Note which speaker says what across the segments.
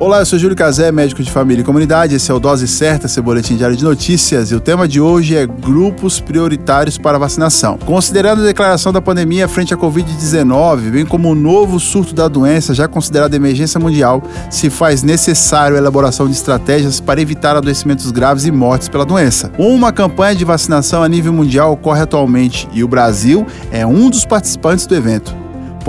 Speaker 1: Olá, eu sou Júlio Cazé, médico de família e comunidade. Esse é o Dose Certa, seu boletim diário de notícias. E o tema de hoje é grupos prioritários para vacinação. Considerando a declaração da pandemia frente à Covid-19, bem como o novo surto da doença, já considerada emergência mundial, se faz necessário a elaboração de estratégias para evitar adoecimentos graves e mortes pela doença. Uma campanha de vacinação a nível mundial ocorre atualmente e o Brasil é um dos participantes do evento.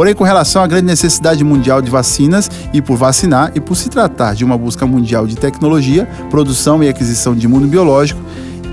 Speaker 1: Porém, com relação à grande necessidade mundial de vacinas e por vacinar e por se tratar de uma busca mundial de tecnologia, produção e aquisição de imuno biológico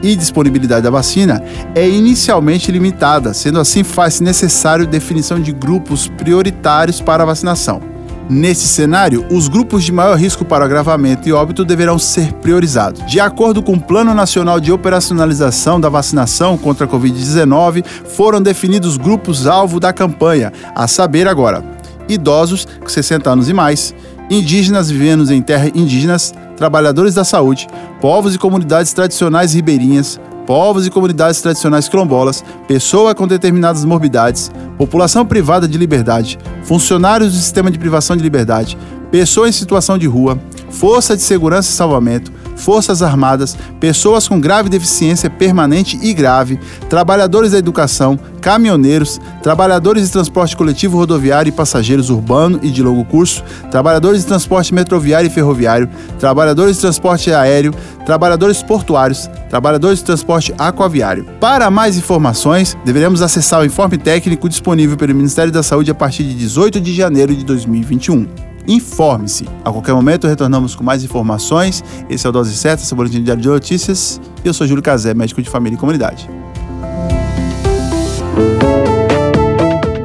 Speaker 1: e disponibilidade da vacina, é inicialmente limitada, sendo assim faz-se necessário definição de grupos prioritários para a vacinação. Nesse cenário, os grupos de maior risco para agravamento e óbito deverão ser priorizados. De acordo com o Plano Nacional de Operacionalização da Vacinação contra a Covid-19, foram definidos grupos-alvo da campanha, a saber agora: idosos com 60 anos e mais, indígenas vivendo em terras indígenas, trabalhadores da saúde, povos e comunidades tradicionais ribeirinhas, povos e comunidades tradicionais quilombolas, pessoa com determinadas morbidades, população privada de liberdade, funcionários do sistema de privação de liberdade, pessoa em situação de rua, força de segurança e salvamento, Forças Armadas, pessoas com grave deficiência permanente e grave, trabalhadores da educação, caminhoneiros, trabalhadores de transporte coletivo rodoviário e passageiros urbano e de longo curso, trabalhadores de transporte metroviário e ferroviário, trabalhadores de transporte aéreo, trabalhadores portuários, trabalhadores de transporte aquaviário. Para mais informações, deveremos acessar o informe técnico disponível pelo Ministério da Saúde a partir de 18 de janeiro de 2021 informe-se. A qualquer momento retornamos com mais informações. Esse é o Dose Certa, seu boletim diário de notícias. Eu sou Júlio Cazé, médico de família e comunidade.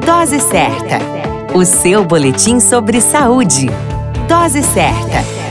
Speaker 2: Dose Certa, o seu boletim sobre saúde. Dose Certa.